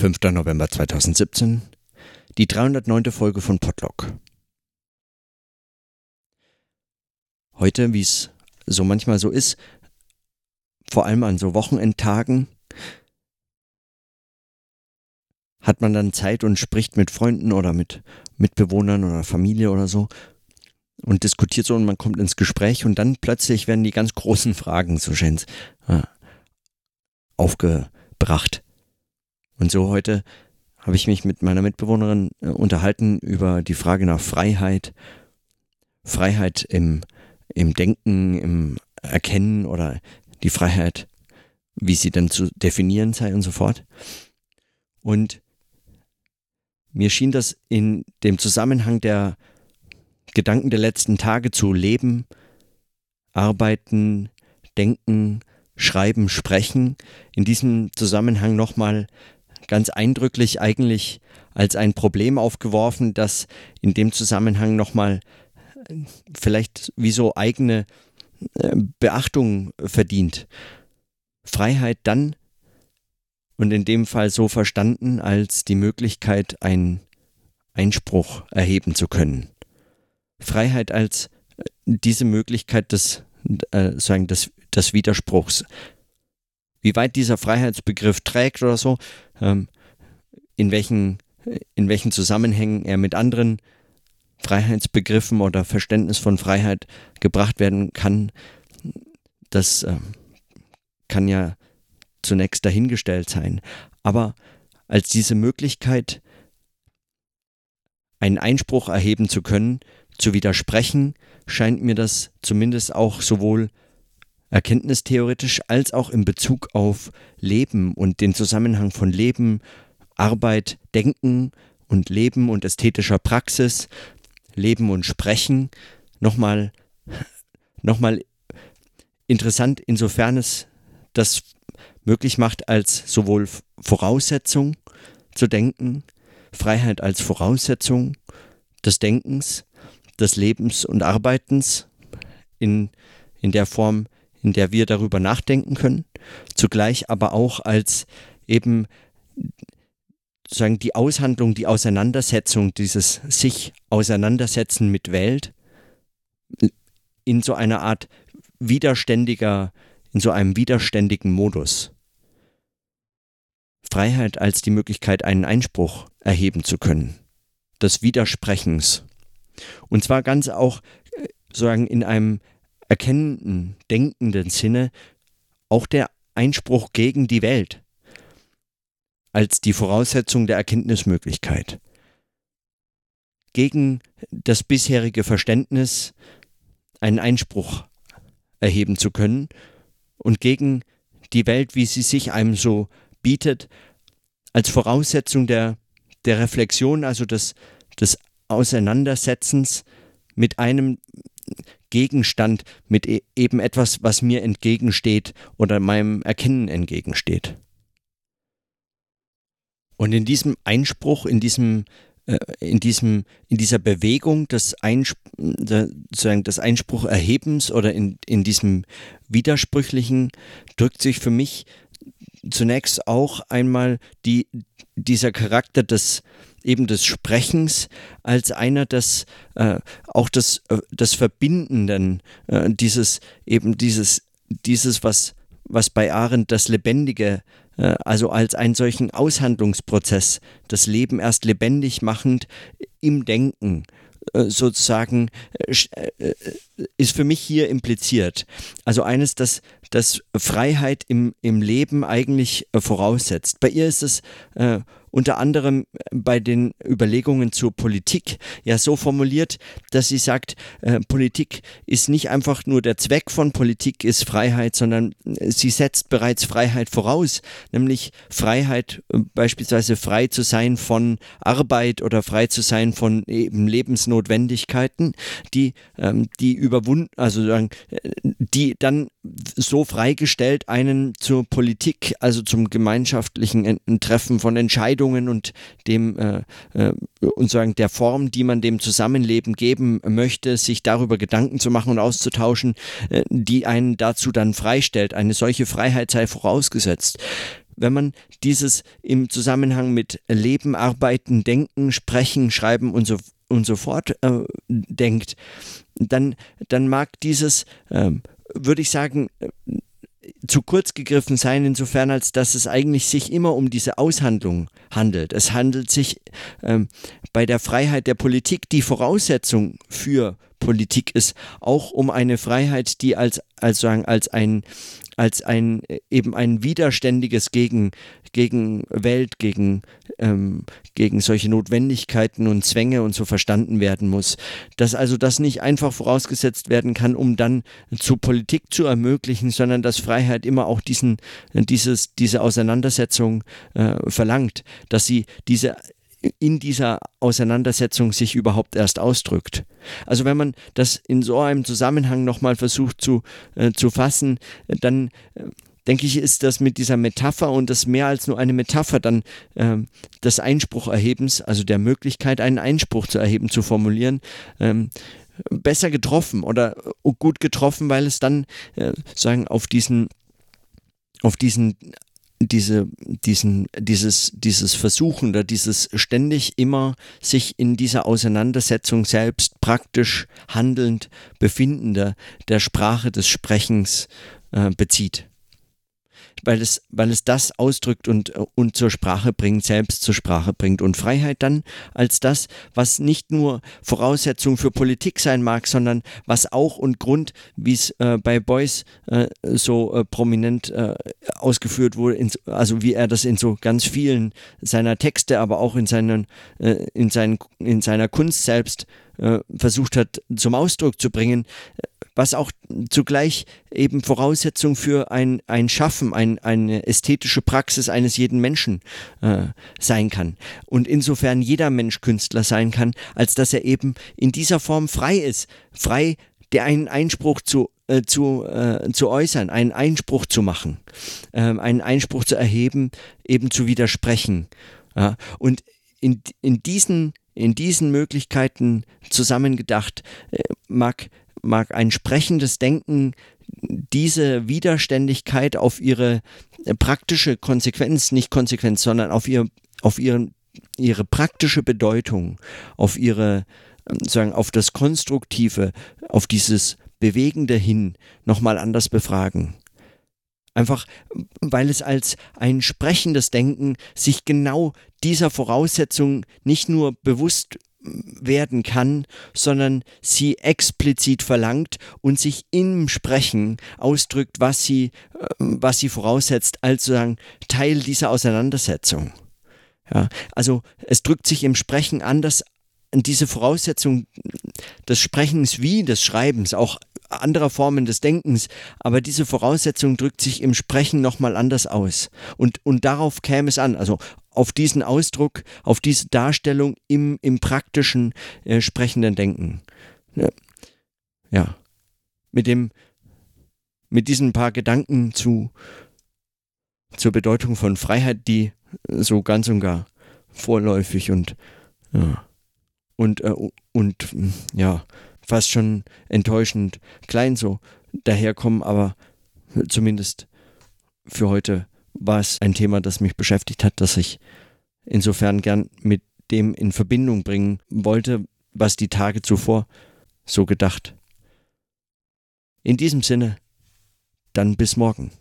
5. November 2017, die 309. Folge von Podlock. Heute, wie es so manchmal so ist, vor allem an so Wochenendtagen, hat man dann Zeit und spricht mit Freunden oder mit Mitbewohnern oder Familie oder so und diskutiert so und man kommt ins Gespräch und dann plötzlich werden die ganz großen Fragen, so scheint äh, aufgebracht. Und so heute habe ich mich mit meiner Mitbewohnerin äh, unterhalten über die Frage nach Freiheit, Freiheit im, im Denken, im Erkennen oder die Freiheit, wie sie denn zu definieren sei und so fort. Und mir schien das in dem Zusammenhang der Gedanken der letzten Tage zu leben, arbeiten, denken, schreiben, sprechen, in diesem Zusammenhang nochmal ganz eindrücklich eigentlich als ein Problem aufgeworfen, das in dem Zusammenhang nochmal äh, vielleicht wie so eigene äh, Beachtung verdient. Freiheit dann und in dem Fall so verstanden als die Möglichkeit, einen Einspruch erheben zu können. Freiheit als äh, diese Möglichkeit des, äh, sagen, des, des Widerspruchs. Wie weit dieser Freiheitsbegriff trägt oder so, ähm, in, welchen, in welchen Zusammenhängen er mit anderen Freiheitsbegriffen oder Verständnis von Freiheit gebracht werden kann, das äh, kann ja zunächst dahingestellt sein. Aber als diese Möglichkeit, einen Einspruch erheben zu können, zu widersprechen, scheint mir das zumindest auch sowohl erkenntnistheoretisch als auch in Bezug auf Leben und den Zusammenhang von Leben, Arbeit, Denken und Leben und ästhetischer Praxis, Leben und Sprechen nochmal nochmal interessant, insofern es das möglich macht, als sowohl Voraussetzung zu denken, Freiheit als Voraussetzung des Denkens, des Lebens und Arbeitens in, in der Form, in der wir darüber nachdenken können, zugleich aber auch als eben sozusagen die Aushandlung, die Auseinandersetzung, dieses sich auseinandersetzen mit Welt in so einer Art widerständiger, in so einem widerständigen Modus. Freiheit als die Möglichkeit, einen Einspruch erheben zu können, des Widersprechens. Und zwar ganz auch äh, sozusagen in einem erkennenden, denkenden Sinne auch der Einspruch gegen die Welt als die Voraussetzung der Erkenntnismöglichkeit. Gegen das bisherige Verständnis einen Einspruch erheben zu können und gegen die Welt, wie sie sich einem so bietet, als Voraussetzung der, der Reflexion, also des, des Auseinandersetzens mit einem Gegenstand, mit e eben etwas, was mir entgegensteht oder meinem Erkennen entgegensteht. Und in diesem Einspruch, in diesem äh, in, diesem, in dieser Bewegung des, Einsp des Einsprucherhebens oder in, in diesem Widersprüchlichen drückt sich für mich zunächst auch einmal die, dieser Charakter des, eben des Sprechens als einer des äh, auch des, äh, des Verbindenden, äh, dieses eben dieses, dieses, was, was bei Arendt das Lebendige, äh, also als einen solchen Aushandlungsprozess, das Leben erst lebendig machend im Denken äh, sozusagen ist für mich hier impliziert. Also eines, das, das Freiheit im, im Leben eigentlich voraussetzt. Bei ihr ist es unter anderem bei den Überlegungen zur Politik ja so formuliert, dass sie sagt, äh, Politik ist nicht einfach nur der Zweck von Politik ist Freiheit, sondern äh, sie setzt bereits Freiheit voraus, nämlich Freiheit äh, beispielsweise frei zu sein von Arbeit oder frei zu sein von eben Lebensnotwendigkeiten, die ähm, die überwunden, also äh, die dann so freigestellt einen zur Politik, also zum gemeinschaftlichen Treffen von Entscheidungen und dem äh, äh, und sagen der Form, die man dem Zusammenleben geben möchte, sich darüber Gedanken zu machen und auszutauschen, äh, die einen dazu dann freistellt. Eine solche Freiheit sei vorausgesetzt. wenn man dieses im Zusammenhang mit Leben, Arbeiten, Denken, Sprechen, Schreiben und so und so fort äh, denkt, dann, dann mag dieses, äh, würde ich sagen, zu kurz gegriffen sein, insofern als dass es eigentlich sich immer um diese Aushandlung handelt. Es handelt sich ähm, bei der Freiheit der Politik, die Voraussetzung für Politik ist, auch um eine Freiheit, die als, als, sagen, als ein als ein eben ein widerständiges gegen, gegen Welt, gegen, ähm, gegen solche Notwendigkeiten und Zwänge und so verstanden werden muss. Dass also das nicht einfach vorausgesetzt werden kann, um dann zu Politik zu ermöglichen, sondern dass Freiheit immer auch diesen, dieses, diese Auseinandersetzung äh, verlangt, dass sie diese in dieser Auseinandersetzung sich überhaupt erst ausdrückt. Also wenn man das in so einem Zusammenhang nochmal versucht zu, äh, zu fassen, dann äh, denke ich, ist das mit dieser Metapher und das mehr als nur eine Metapher dann äh, des Einsprucherhebens, also der Möglichkeit, einen Einspruch zu erheben, zu formulieren, ähm, besser getroffen oder äh, gut getroffen, weil es dann äh, sagen auf diesen auf diesen diese, diesen, dieses, dieses Versuchen oder dieses ständig immer sich in dieser Auseinandersetzung selbst praktisch handelnd befindende der Sprache des Sprechens äh, bezieht weil es, weil es das ausdrückt und, und zur Sprache bringt, selbst zur Sprache bringt. Und Freiheit dann als das, was nicht nur Voraussetzung für Politik sein mag, sondern was auch und Grund, wie es äh, bei Beuys äh, so äh, prominent äh, ausgeführt wurde, in, also wie er das in so ganz vielen seiner Texte, aber auch in, seinen, äh, in, seinen, in seiner Kunst selbst äh, versucht hat zum Ausdruck zu bringen, was auch zugleich eben Voraussetzung für ein, ein Schaffen, ein, eine ästhetische Praxis eines jeden Menschen äh, sein kann. Und insofern jeder Mensch Künstler sein kann, als dass er eben in dieser Form frei ist, frei der einen Einspruch zu äh, zu, äh, zu äußern, einen Einspruch zu machen, äh, einen Einspruch zu erheben, eben zu widersprechen. Ja? Und in, in, diesen, in diesen Möglichkeiten zusammengedacht äh, mag mag ein sprechendes Denken diese Widerständigkeit auf ihre äh, praktische Konsequenz, nicht Konsequenz, sondern auf, ihr, auf ihren, ihre praktische Bedeutung, auf ihre, ähm, sagen, auf das Konstruktive, auf dieses Bewegende hin nochmal anders befragen. Einfach weil es als ein sprechendes Denken sich genau dieser Voraussetzung nicht nur bewusst werden kann, sondern sie explizit verlangt und sich im Sprechen ausdrückt, was sie, äh, was sie voraussetzt, als sozusagen Teil dieser Auseinandersetzung. Ja, also es drückt sich im Sprechen anders diese Voraussetzung des Sprechens wie des Schreibens, auch anderer Formen des Denkens, aber diese Voraussetzung drückt sich im Sprechen nochmal anders aus. Und, und darauf käme es an, also auf diesen Ausdruck, auf diese Darstellung im, im praktischen äh, sprechenden Denken. Ja. ja. Mit dem, mit diesen paar Gedanken zu, zur Bedeutung von Freiheit, die so ganz und gar vorläufig und ja, und, äh, und ja, fast schon enttäuschend klein so daherkommen, aber zumindest für heute war es ein Thema, das mich beschäftigt hat, das ich insofern gern mit dem in Verbindung bringen wollte, was die Tage zuvor so gedacht. In diesem Sinne, dann bis morgen.